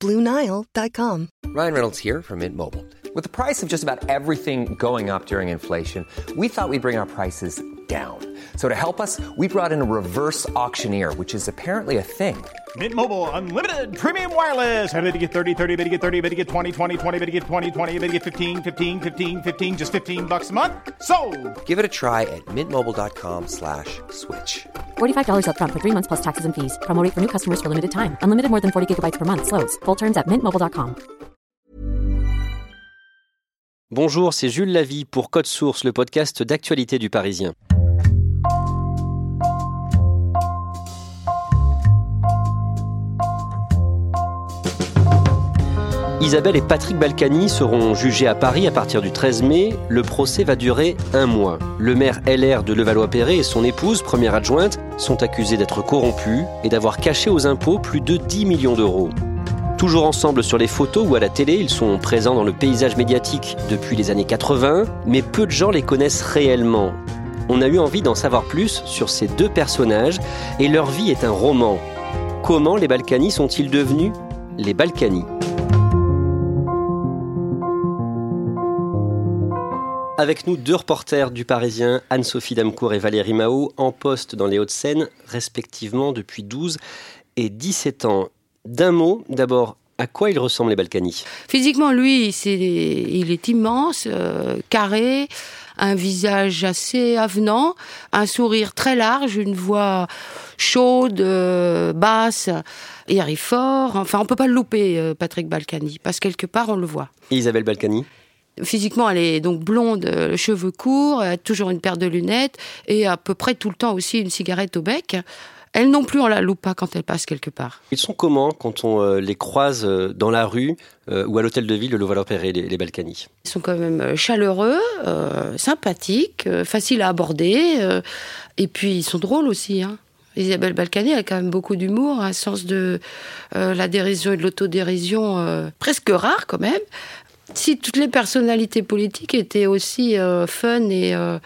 BlueNile.com. Ryan Reynolds here from Mint Mobile. With the price of just about everything going up during inflation, we thought we'd bring our prices down. So to help us, we brought in a reverse auctioneer, which is apparently a thing. Mint Mobile unlimited premium wireless. Ready to get 30, 30, bit to get 30, bit to get 20, 20, 20, bit to get 20, 20, bit to get 15, 15, 15, 15 just 15 bucks a month. So, Give it a try at mintmobile.com slash switch. $45 upfront for three months plus taxes and fees. Promo for new customers for limited time. Unlimited more than 40 gigabytes per month. Slows. Full terms at mintmobile.com. Bonjour, c'est Jules Lavie pour Code Source, le podcast d'actualité du Parisien. Isabelle et Patrick Balkany seront jugés à Paris à partir du 13 mai. Le procès va durer un mois. Le maire LR de Levallois-Perret et son épouse, première adjointe, sont accusés d'être corrompus et d'avoir caché aux impôts plus de 10 millions d'euros. Toujours ensemble sur les photos ou à la télé, ils sont présents dans le paysage médiatique depuis les années 80, mais peu de gens les connaissent réellement. On a eu envie d'en savoir plus sur ces deux personnages et leur vie est un roman. Comment les Balkany sont-ils devenus les Balkany? Avec nous, deux reporters du Parisien, Anne-Sophie Damcourt et Valérie Mao, en poste dans les Hauts-de-Seine, respectivement depuis 12 et 17 ans. D'un mot, d'abord, à quoi ils ressemblent les Balkany? Physiquement, lui, il est immense, euh, carré, un visage assez avenant, un sourire très large, une voix chaude, euh, basse, il arrive fort. Enfin, on peut pas le louper, euh, Patrick Balkany, parce que quelque part, on le voit. Et Isabelle Balkany? Physiquement, elle est donc blonde, euh, cheveux courts, a toujours une paire de lunettes et à peu près tout le temps aussi une cigarette au bec. Elle non plus, on la loupe pas quand elle passe quelque part. Ils sont comment quand on euh, les croise euh, dans la rue euh, ou à l'hôtel de ville de Levallois-Perret, les, les Balkany? Ils sont quand même euh, chaleureux, euh, sympathiques, euh, faciles à aborder, euh, et puis ils sont drôles aussi. Hein. Isabelle Balkany a quand même beaucoup d'humour, un sens de euh, la dérision et de l'autodérision euh, presque rare quand même. Si toutes les personnalités politiques étaient aussi euh, fun et euh,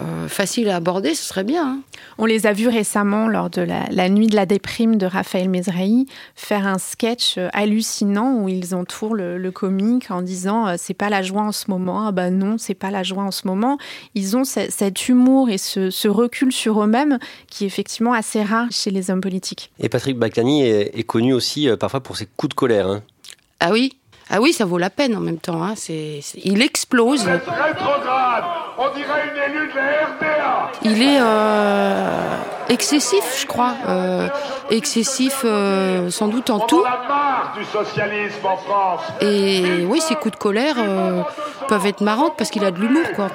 euh, faciles à aborder, ce serait bien. hein. On les a vus récemment lors de la, la nuit de la déprime de Raphaël Mesrahi faire un sketch hallucinant où ils entourent le, le comique en disant euh, c'est pas la joie en ce moment ah bah non c'est pas la joie en ce moment ils ont ce- cet humour et ce, ce recul sur eux-mêmes qui est effectivement assez rare chez les hommes politiques Et Patrick Balkany est, est connu aussi euh, parfois pour ses coups de colère. hein. Ah oui ah oui, ça vaut la peine en même temps. hein. C'est, c'est- il explose. Rétrograde On dirait une élue de la RDA Il est euh, excessif, je crois. Euh, excessif, euh, sans doute en On tout. en a marre du socialisme en France Et oui, ses coups de colère euh, peuvent être marrantes parce qu'il a de l'humour, quoi.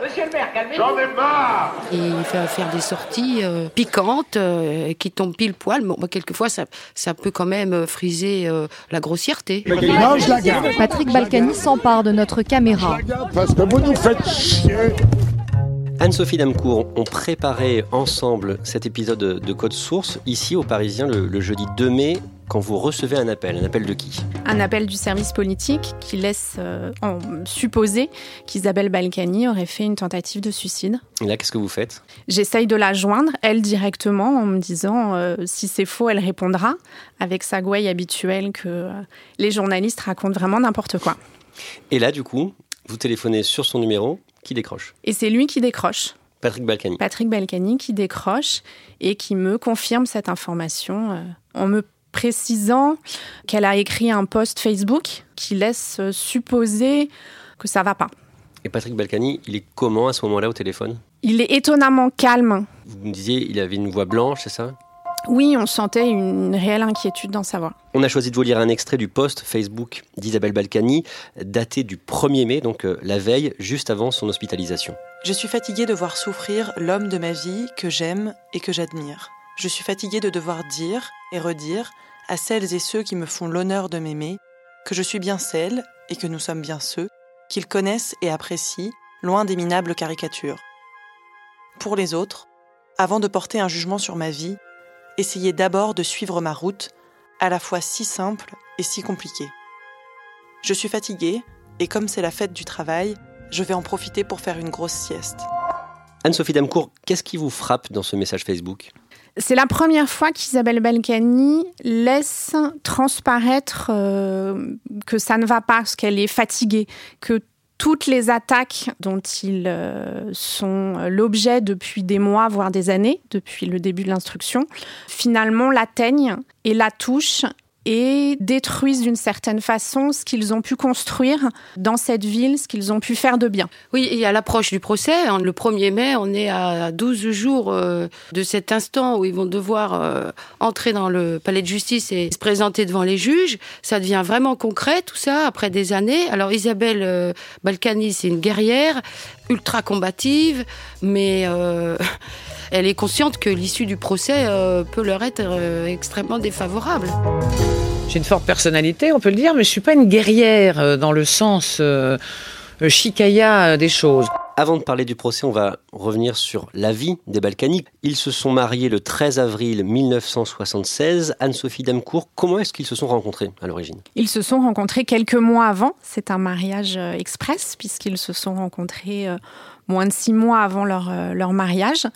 J'en ai marre Et il fait faire des sorties euh, piquantes euh, qui tombent pile poil. Bon, bah, quelquefois, ça, ça peut quand même friser euh, la grossièreté. Non, je la garde Patrick Balkany s'empare de notre caméra. Parce que vous nous faites chier Anne-Sophie Damcourt ont préparé ensemble cet épisode de de Code Source ici au Parisien le, le jeudi 2 mai quand vous recevez un appel. Un appel de qui? Un appel du service politique qui laisse euh, en supposer qu'Isabelle Balkany aurait fait une tentative de suicide Et là, qu'est-ce que vous faites? J'essaye de la joindre, elle directement, en me disant euh, si c'est faux, elle répondra, avec sa gouaille habituelle que euh, les journalistes racontent vraiment n'importe quoi. Et là, du coup, vous téléphonez sur son numéro qui décroche? Et c'est lui qui décroche, Patrick Balkany. Patrick Balkany qui décroche et qui me confirme cette information en me précisant qu'elle a écrit un post Facebook qui laisse supposer que ça va pas. Et Patrick Balkany, il est comment à ce moment-là au téléphone? Il est étonnamment calme. Vous me disiez, il avait une voix blanche, c'est ça? Oui, on sentait une réelle inquiétude dans sa voix. On a choisi de vous lire un extrait du post Facebook d'Isabelle Balkany, daté du 1er mai, donc euh, la veille, juste avant son hospitalisation. Je suis fatiguée de voir souffrir l'homme de ma vie que j'aime et que j'admire. Je suis fatiguée de devoir dire et redire à celles et ceux qui me font l'honneur de m'aimer que je suis bien celle et que nous sommes bien ceux qu'ils connaissent et apprécient, loin des minables caricatures. Pour les autres, avant de porter un jugement sur ma vie, essayez d'abord de suivre ma route, à la fois si simple et si compliquée. Je suis fatiguée, et comme c'est la fête du travail, je vais en profiter pour faire une grosse sieste. Anne-Sophie Damcourt, qu'est-ce qui vous frappe dans ce message Facebook? C'est la première fois qu'Isabelle Balkany laisse transparaître euh, que ça ne va pas, qu'elle est fatiguée, que toutes les attaques dont ils euh, sont l'objet depuis des mois, voire des années, depuis le début de l'instruction, finalement l'atteignent et la touchent et détruisent d'une certaine façon ce qu'ils ont pu construire dans cette ville, ce qu'ils ont pu faire de bien. Oui, et à l'approche du procès, le 1er mai, on est à 12 jours euh, de cet instant où ils vont devoir euh, entrer dans le palais de justice et se présenter devant les juges. Ça devient vraiment concret tout ça après des années. Alors Isabelle euh, Balkany, c'est une guerrière ultra combative, mais elle est consciente que l'issue du procès peut leur être extrêmement défavorable. J'ai une forte personnalité, on peut le dire, mais je suis pas une guerrière euh, dans le sens euh, euh, chicaya des choses. Avant de parler du procès, on va revenir sur la vie des Balkaniques. Ils se sont mariés le 13 avril 1976. Anne-Sophie Damcourt, comment est-ce qu'ils se sont rencontrés à l'origine? Ils se sont rencontrés quelques mois avant. C'est un mariage express puisqu'ils se sont rencontrés moins de six mois avant leur, leur mariage.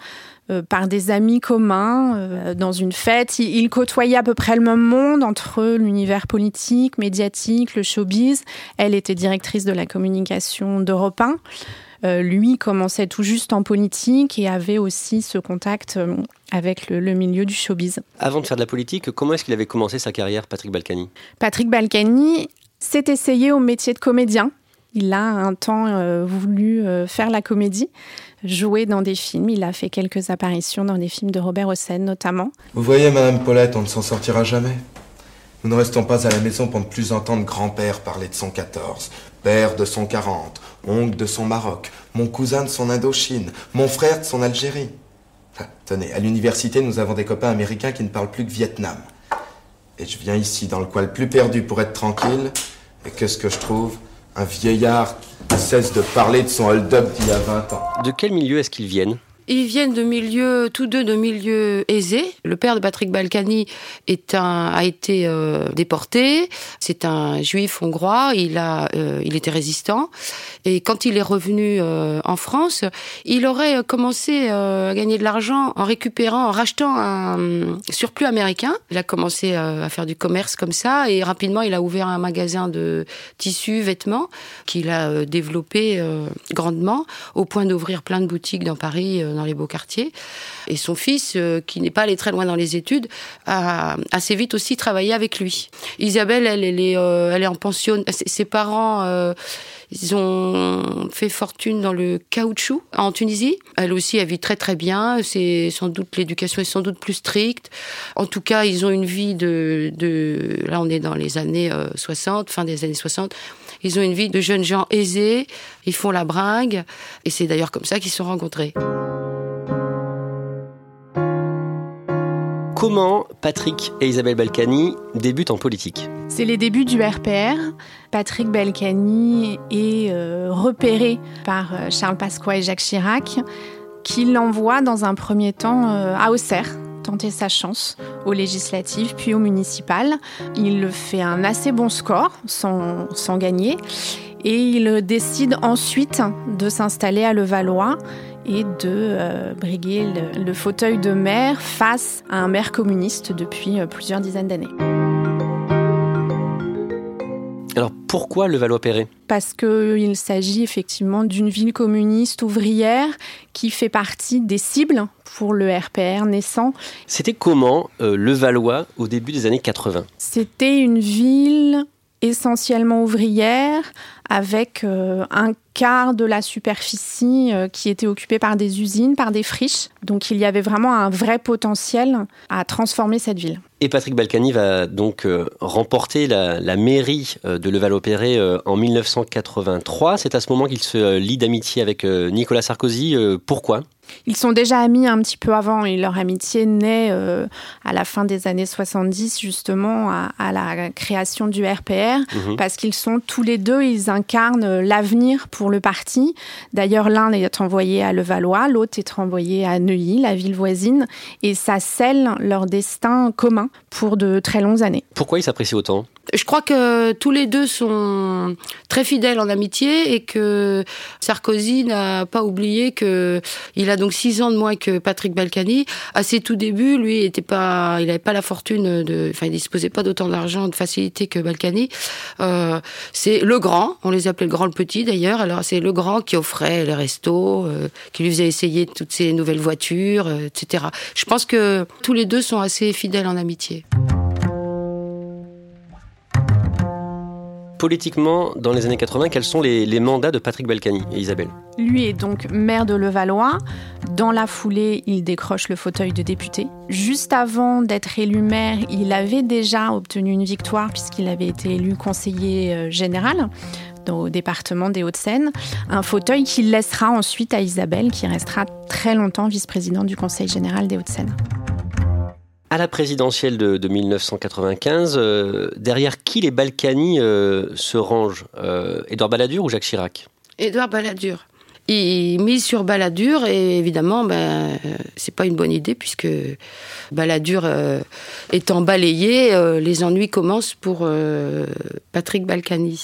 Euh, par des amis communs euh, dans une fête. Il, côtoyait à peu près le même monde entre l'univers politique, médiatique, le showbiz. Elle était directrice de la communication d'Europe 1. Euh, lui commençait tout juste en politique et avait aussi ce contact avec le, le, milieu du showbiz. Avant de faire de la politique, comment est-ce qu'il avait commencé sa carrière, Patrick Balkany? Patrick Balkany s'est essayé au métier de comédien. Il a un temps voulu faire la comédie joué dans des films. Il a fait quelques apparitions dans des films de Robert Hossein notamment. Vous voyez, Madame Paulette, on ne s'en sortira jamais. Nous ne restons pas à la maison pour ne plus entendre grand-père parler de son 14, père de son 40, oncle de son Maroc, mon cousin de son Indochine, mon frère de son Algérie. tenez, à l'université, nous avons des copains américains qui ne parlent plus que Vietnam. Et je viens ici, dans le coin le plus perdu pour être tranquille, et qu'est-ce que je trouve? Un vieillard cesse de parler de son hold-up d'il y a 20 ans. De quel milieu est-ce qu'ils viennent? Ils viennent de milieux, tous deux de milieux aisés. Le père de Patrick Balkany a été euh, déporté. C'est un juif hongrois. Il a, euh, il était résistant. Et quand il est revenu euh, en France, il aurait commencé à gagner de l'argent en récupérant, en rachetant un surplus américain. Il a commencé à faire du commerce comme ça et rapidement il a ouvert un magasin de tissus, vêtements qu'il a développé grandement au point d'ouvrir plein de boutiques dans Paris dans les beaux quartiers. Et son fils, euh, qui n'est pas allé très loin dans les études, a assez vite aussi travaillé avec lui. Isabelle, elle, est, euh, elle est en pension. Ses, parents, euh, ils ont fait fortune dans le caoutchouc en Tunisie. Elle aussi, elle vit très très bien. C'est sans doute l'éducation est sans doute plus stricte. En tout cas, ils ont une vie de, de là, on est dans les années 60, fin des années 60 ils ont une vie de jeunes gens aisés, ils font la bringue, et c'est d'ailleurs comme ça qu'ils se sont rencontrés. Comment Patrick et Isabelle Balkany débutent en politique C'est les débuts du RPR. Patrick Balkany est euh, repéré par euh, Charles Pasqua et Jacques Chirac, qui l'envoient dans un premier temps euh, à Auxerre tenter sa chance aux législatives puis aux municipales. Il fait un assez bon score sans, sans gagner et il décide ensuite de s'installer à Levallois et de euh, briguer le, fauteuil de maire face à un maire communiste depuis euh, plusieurs dizaines d'années. Alors pourquoi le Valois-Perret Parce qu'il s'agit effectivement d'une ville communiste ouvrière qui fait partie des cibles pour le RPR naissant. C'était comment euh, le Valois au début des années 80 C'était une ville essentiellement ouvrière, avec euh, un quart de la superficie euh, qui était occupée par des usines, par des friches. Donc il y avait vraiment un vrai potentiel à transformer cette ville. Et Patrick Balkany va donc euh, remporter la, mairie de Levallois-Perret en 1983. C'est à ce moment qu'il se lie d'amitié avec Nicolas Sarkozy. pourquoi? Ils sont déjà amis un petit peu avant et leur amitié naît euh, à la fin des années 70 justement à, la création du RPR mhm. parce qu'ils sont tous les deux, ils incarnent l'avenir pour le parti. D'ailleurs, l'un est envoyé à Levallois, l'autre est envoyé à Neuilly, la ville voisine, et ça scelle leur destin commun pour de très longues années. Pourquoi ils s'apprécient autant? Je crois que tous les deux sont très fidèles en amitié et que Sarkozy n'a pas oublié que il a donc six ans de moins que Patrick Balkany. À ses tout débuts, lui, il n'avait pas la fortune de, enfin, il disposait pas d'autant d'argent, de facilité que Balkany. Euh, c'est le grand, on les appelait le grand, le petit d'ailleurs. Alors c'est le grand qui offrait les restos, euh, qui lui faisait essayer toutes ces nouvelles voitures, euh, etc. Je pense que tous les deux sont assez fidèles en amitié. Politiquement, dans les années 80, quels sont les, mandats de Patrick Balkany et Isabelle? Lui est donc maire de Levallois. Dans la foulée, il décroche le fauteuil de député. Juste avant d'être élu maire, il avait déjà obtenu une victoire puisqu'il avait été élu conseiller euh, général au département des Hauts-de-Seine, un fauteuil qu'il laissera ensuite à Isabelle, qui restera très longtemps vice-présidente du Conseil général des Hauts-de-Seine à la présidentielle de, 1995, euh, derrière qui les Balkany euh, se rangent euh, Édouard Balladur ou Jacques Chirac? Édouard Balladur. Il mise sur Balladur et évidemment, ben, c'est pas une bonne idée puisque Balladur étant balayé, les ennuis commencent pour Patrick Balkany.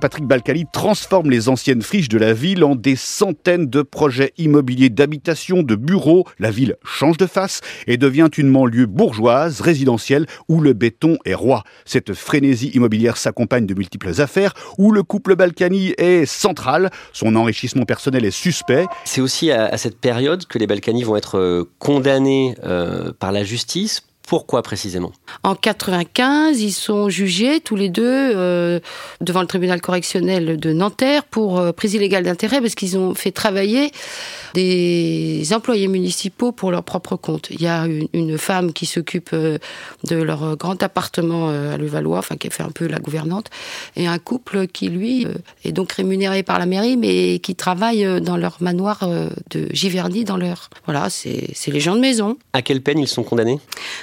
Patrick Balkany transforme les anciennes friches de la ville en des centaines de projets immobiliers d'habitation, de bureaux. La ville change de face et devient une banlieue bourgeoise, résidentielle, où le béton est roi. Cette frénésie immobilière s'accompagne de multiples affaires où le couple Balkany est central. Son enrichissement personnel est suspect. C'est aussi à, cette période que les Balkany vont être euh, condamnés euh, par la justice pourquoi précisément? En 95, ils sont jugés tous les deux euh, devant le tribunal correctionnel de Nanterre pour euh, prise illégale d'intérêt parce qu'ils ont fait travailler des employés municipaux pour leur propre compte. Il y a une, femme qui s'occupe euh, de leur grand appartement à Levallois, enfin qui fait un peu la gouvernante, et un couple qui lui est donc rémunéré par la mairie mais qui travaille dans leur manoir de Giverny dans leur voilà, c'est les gens de maison. À quelle peine ils sont condamnés?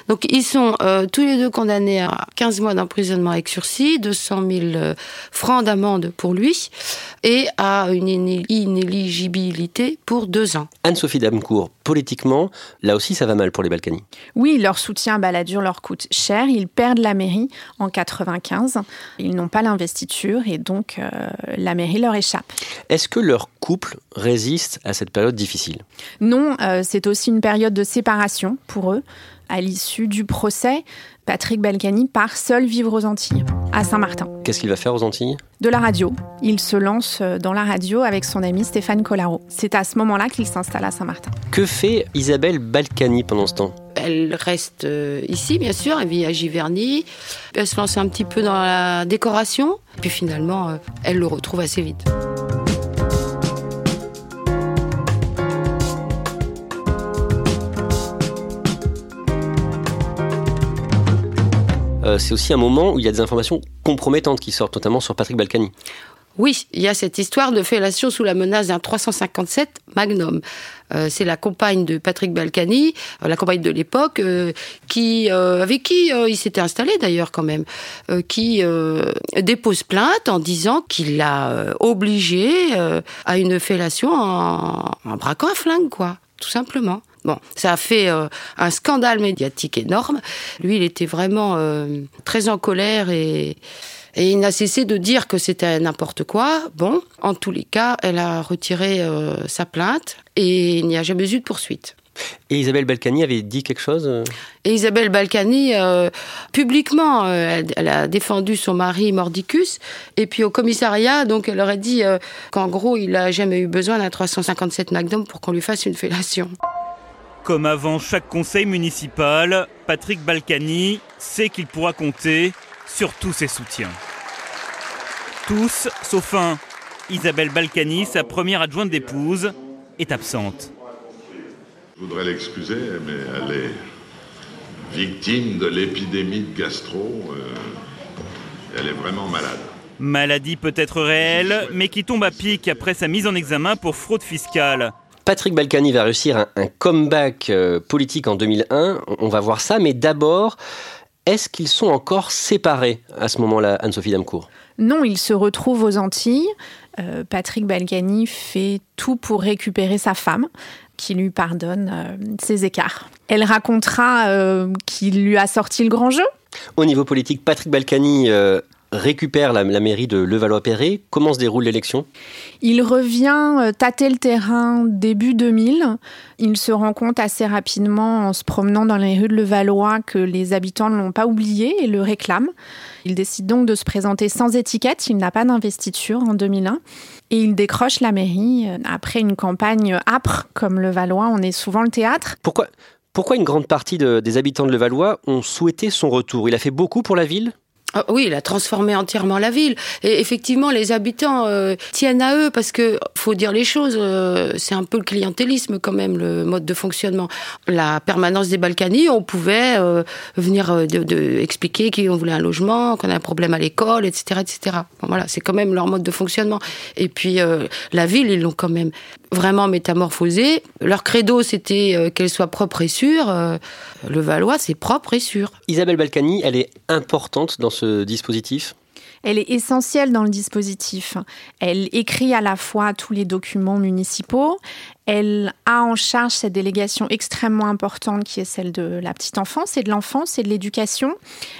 Donc ils sont euh, tous les deux condamnés à 15 mois d'emprisonnement avec sursis, 200 000 euh, francs d'amende pour lui et à une inéligibilité pour deux ans. Anne-Sophie Damcourt, politiquement, là aussi ça va mal pour les Balkany. Oui, leur soutien à Balladur leur coûte cher. Ils perdent la mairie en 95. Ils n'ont pas l'investiture et donc euh, la mairie leur échappe. Est-ce que leur couple résiste à cette période difficile? Non, c'est aussi une période de séparation pour eux à l'issue du procès, Patrick Balkany part seul vivre aux Antilles, à Saint-Martin. Qu'est-ce qu'il va faire aux Antilles? De la radio. Il se lance euh, dans la radio avec son ami Stéphane Collaro. C'est à ce moment-là qu'il s'installe à Saint-Martin. Que fait Isabelle Balkany pendant ce temps? Elle reste euh, ici, bien sûr, elle vit à Giverny. Elle se lance un petit peu dans la décoration. Puis finalement, euh, elle le retrouve assez vite. C'est aussi un moment où il y a des informations compromettantes qui sortent, notamment sur Patrick Balkany. Oui, il y a cette histoire de fellation sous la menace d'un 357 Magnum. Euh, c'est la compagne de Patrick Balkany, euh, la compagne de l'époque, qui avec qui il s'était installé d'ailleurs quand même, qui dépose plainte en disant qu'il l'a obligé à une fellation en, en braquant un flingue, quoi, tout simplement. Bon, ça a fait euh, un scandale médiatique énorme. Lui, il était vraiment euh, très en colère et, il n'a cessé de dire que c'était n'importe quoi. Bon, en tous les cas, elle a retiré euh, sa plainte et il n'y a jamais eu de poursuite. Et Isabelle Balkany avait dit quelque chose Et Isabelle Balkany, publiquement, elle, a défendu son mari Mordicus. Et puis au commissariat, donc elle aurait dit qu'en gros, il n'a jamais eu besoin d'un 357 Magnum pour qu'on lui fasse une fellation. Comme avant chaque conseil municipal, Patrick Balkany sait qu'il pourra compter sur tous ses soutiens. Tous, sauf un. Isabelle Balkany, sa première adjointe d'épouse, est absente. Je voudrais l'excuser, mais elle est victime de l'épidémie de gastro. Euh, elle est vraiment malade. Maladie peut-être réelle, mais qui tombe à pic après sa mise en examen pour fraude fiscale. Patrick Balkany va réussir un, un comeback euh, politique en 2001. On va voir ça, mais d'abord, est-ce qu'ils sont encore séparés à ce moment-là, Anne-Sophie Damcourt? Non, ils se retrouvent aux Antilles. Euh, Patrick Balkany fait tout pour récupérer sa femme qui lui pardonne euh, ses écarts. Elle racontera euh, qu'il lui a sorti le grand jeu. Au niveau politique, Patrick Balkany récupère la, la mairie de Levallois-Perret. Comment se déroule l'élection? Il revient euh, tâter le terrain début 2000. Il se rend compte assez rapidement en se promenant dans les rues de Levallois que les habitants ne l'ont pas oublié et le réclament. Il décide donc de se présenter sans étiquette. Il n'a pas d'investiture en 2001. Et il décroche la mairie euh, après une campagne âpre comme Levallois. On est souvent le théâtre. Pourquoi, pourquoi une grande partie de- des habitants de Levallois ont souhaité son retour? Il a fait beaucoup pour la ville? Ah oui, il a transformé entièrement la ville. Et effectivement, les habitants euh, tiennent à eux parce que faut dire les choses. euh, c'est un peu le clientélisme quand même le mode de fonctionnement. La permanence des Balkany, on pouvait euh, venir de, expliquer qu'on voulait un logement, qu'on a un problème à l'école, etc., etc. Voilà, c'est quand même leur mode de fonctionnement. Et puis la ville, ils l'ont quand même vraiment métamorphosée. Leur credo, c'était qu'elle soit propre et sûre. Le Valois, c'est propre et sûr. Isabelle Balkany, elle est importante dans ce dispositif Elle est essentielle dans le dispositif. Elle écrit à la fois tous les documents municipaux. Elle a en charge cette délégation extrêmement importante qui est celle de la petite enfance et de l'enfance et de l'éducation.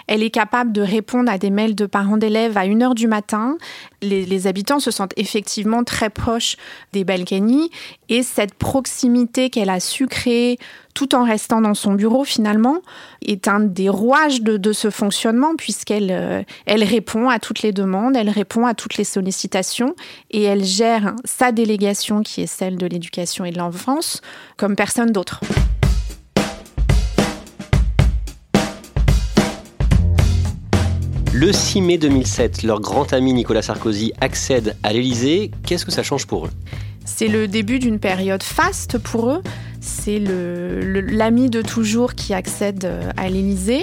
Elle est capable de répondre à des mails de parents d'élèves à 1h du matin. Les, les habitants se sentent effectivement très proches des Balkany et cette proximité qu'elle a su créer tout en restant dans son bureau finalement est un des rouages de, ce fonctionnement puisqu'elle euh, répond à toutes les demandes, elle répond à toutes les sollicitations et elle gère sa délégation qui est celle de l'éducation et de l'enfance comme personne d'autre. Le 6 mai 2007, leur grand ami Nicolas Sarkozy accède à l'Élysée. Qu'est-ce que ça change pour eux? C'est le début d'une période faste pour eux. C'est l'ami de toujours qui accède euh, à l'Élysée.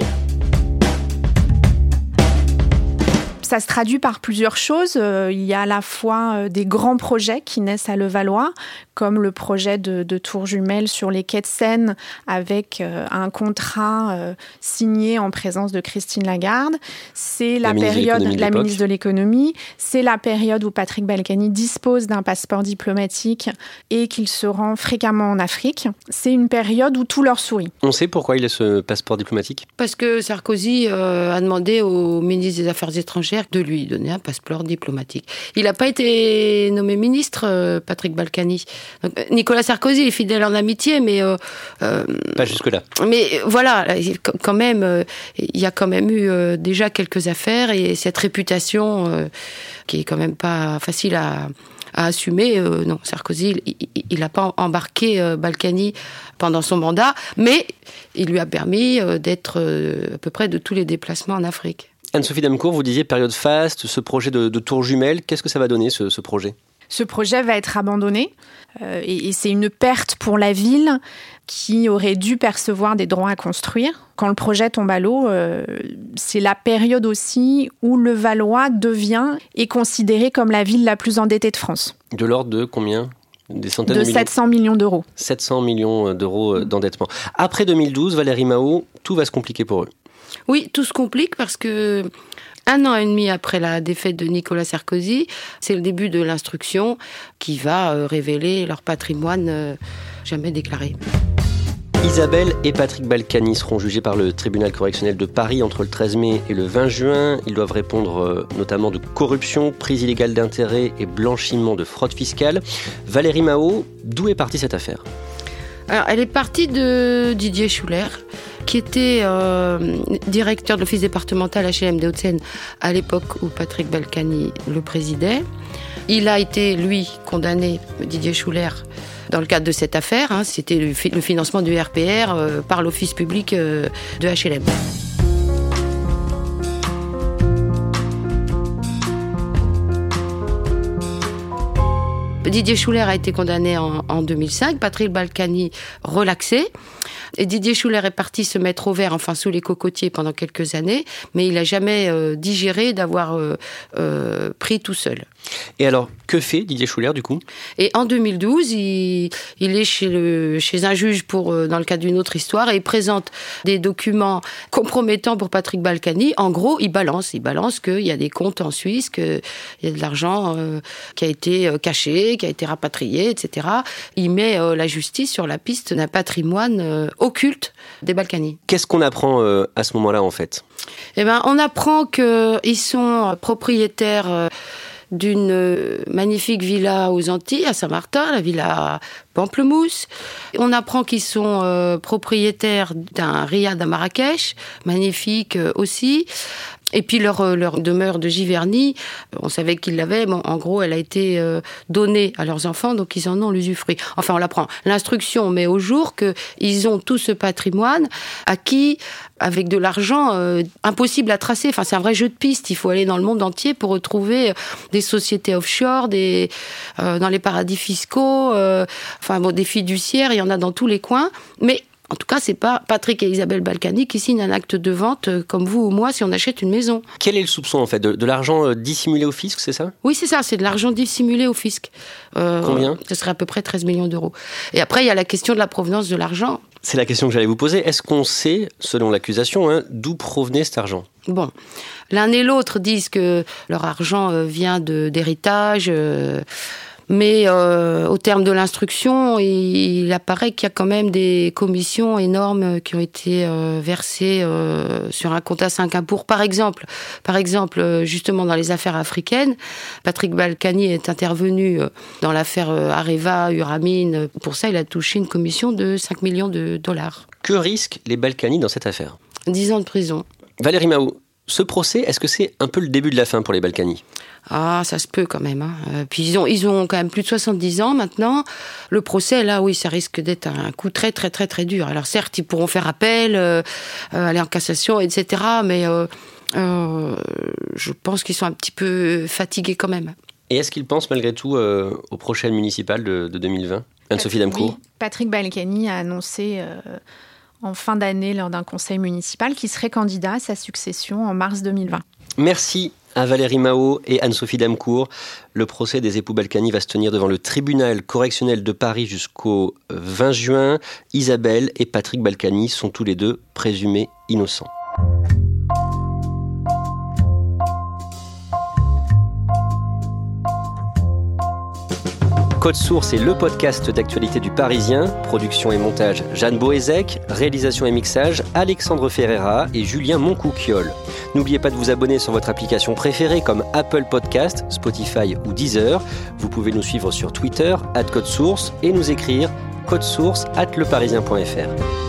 Ça se traduit par plusieurs choses. Euh, Il y a à la fois euh, des grands projets qui naissent à Levallois, comme le projet de, de tour jumelle sur les quais de Seine, avec euh, un contrat signé en présence de Christine Lagarde. C'est la, période, de la ministre de l'économie. C'est la période où Patrick Balkany dispose d'un passeport diplomatique et qu'il se rend fréquemment en Afrique. C'est une période où tout leur sourit. On sait pourquoi il a ce passeport diplomatique? Parce que Sarkozy euh, a demandé au ministre des Affaires étrangères de lui donner un passeport diplomatique. Il n'a pas été nommé ministre, euh, Patrick Balkany. Euh, Nicolas Sarkozy est fidèle en amitié, mais euh, Pas jusque-là. mais voilà, là, il- quand même, il y a quand même eu déjà quelques affaires et cette réputation qui est quand même pas facile à, à assumer. euh, non, Sarkozy, il- n'a pas embarqué euh, Balkany pendant son mandat, mais il lui a permis euh, d'être à peu près de tous les déplacements en Afrique. Anne-Sophie Damcourt, vous disiez période faste, ce projet de, de tour jumelle. Qu'est-ce que ça va donner, ce, ce projet? Ce projet va être abandonné euh, et, et c'est une perte pour la ville qui aurait dû percevoir des droits à construire. Quand le projet tombe à l'eau, euh, c'est la période aussi où le Valois devient et considéré comme la ville la plus endettée de France, De l'ordre de combien? Des centaines de de, millions 700 millions d'euros. 700 millions d'euros d'endettement. Après 2012, Valérie Mao, tout va se compliquer pour eux. Oui, tout se complique parce que un an et demi après la défaite de Nicolas Sarkozy, c'est le début de l'instruction qui va euh, révéler leur patrimoine euh, jamais déclaré. Isabelle et Patrick Balkany seront jugés par le tribunal correctionnel de Paris entre le 13 mai et le 20 juin. Ils doivent répondre euh, notamment de corruption, prise illégale d'intérêt et blanchiment de fraude fiscale. Valérie Mao, d'où est partie cette affaire? Alors, elle est partie de Didier Schuller, qui était euh, directeur de l'office départemental HLM des Hauts-de-Seine à l'époque où Patrick Balkany le présidait. Il a été, lui, condamné, Didier Schuller, dans le cadre de cette affaire. hein. C'était le, fi- le financement du RPR euh, par l'office public euh, de HLM. Didier Schuller a été condamné en, en 2005, Patrick Balkany relaxé. Et Didier Schuller est parti se mettre au vert, enfin sous les cocotiers pendant quelques années, mais il n'a jamais euh, digéré d'avoir euh, euh, pris tout seul. Et alors, que fait Didier Schuller du coup? Et en 2012, il, il est chez, le, chez un juge pour, dans le cadre d'une autre histoire et il présente des documents compromettants pour Patrick Balkany. En gros, il balance, il balance qu'il y a des comptes en Suisse, qu'il y a de l'argent qui a été caché, qui a été rapatrié, etc. Il met euh, la justice sur la piste d'un patrimoine euh, occulte des Balkany. Qu'est-ce qu'on apprend euh, à ce moment-là en fait? Eh ben, on apprend qu'ils sont propriétaires d'une magnifique villa aux Antilles, à Saint-Martin, la villa Pamplemousse. On apprend qu'ils sont euh, propriétaires d'un riad à Marrakech, magnifique euh, aussi. Et puis leur, euh, leur demeure de Giverny, euh, on savait qu'ils l'avaient. Bon, en gros, elle a été euh, donnée à leurs enfants, donc ils en ont l'usufruit. Enfin, on l'apprend. L'instruction met au jour qu'ils ont tout ce patrimoine acquis avec de l'argent euh, impossible à tracer. Enfin, c'est un vrai jeu de piste. Il faut aller dans le monde entier pour retrouver des sociétés offshore, des euh, dans les paradis fiscaux, euh, enfin bon, des fiduciaires. Il y en a dans tous les coins. Mais en tout cas, c'est pas Patrick et Isabelle Balkany qui signent un acte de vente euh, comme vous ou moi si on achète une maison. Quel est le soupçon en fait De, de l'argent euh, dissimulé au fisc, c'est ça? Oui, c'est ça, c'est de l'argent dissimulé au fisc. Euh, Combien? Ce serait à peu près 13 millions d'euros. Et après, il y a la question de la provenance de l'argent. C'est la question que j'allais vous poser. Est-ce qu'on sait, selon l'accusation, hein, d'où provenait cet argent? Bon, l'un et l'autre disent que leur argent vient d'héritage, euh, mais euh, au terme de l'instruction, il, il apparaît qu'il y a quand même des commissions énormes qui ont été euh, versées euh, sur un compte à Singapour. Par exemple, par exemple, justement dans les affaires africaines, Patrick Balkany est intervenu dans l'affaire Areva, Uramine. Pour ça, il a touché une commission de 5 millions de dollars. Que risquent les Balkany dans cette affaire? 10 ans de prison. Valérie Mao, ce procès, est-ce que c'est un peu le début de la fin pour les Balkany Ah, ça se peut quand même. Hein. Euh, puis ils ont, ils ont quand même plus de 70 ans maintenant. Le procès, là, oui, ça risque d'être un coup très, très, très, très dur. Alors certes, ils pourront faire appel, euh, euh, aller en cassation, etc. Mais euh, euh, je pense qu'ils sont un petit peu fatigués quand même. Et est-ce qu'ils pensent malgré tout euh, aux prochaines municipales de, de 2020 Anne-Sophie Damcourt? Oui, Patrick Balkany a annoncé euh, en fin d'année lors d'un conseil municipal qu'il serait candidat à sa succession en mars 2020. Merci à Valérie Mao et Anne-Sophie Damcourt. Le procès des époux Balkany va se tenir devant le tribunal correctionnel de Paris jusqu'au 20 juin. Isabelle et Patrick Balkany sont tous les deux présumés innocents. Code Source est le podcast d'actualité du Parisien. Production et montage Jeanne Boézek. Réalisation et mixage Alexandre Ferreira et Julien Moncouquiole. N'oubliez pas de vous abonner sur votre application préférée comme Apple Podcast, Spotify ou Deezer. Vous pouvez nous suivre sur Twitter, at Code Source, et nous écrire code source at leparisien.fr.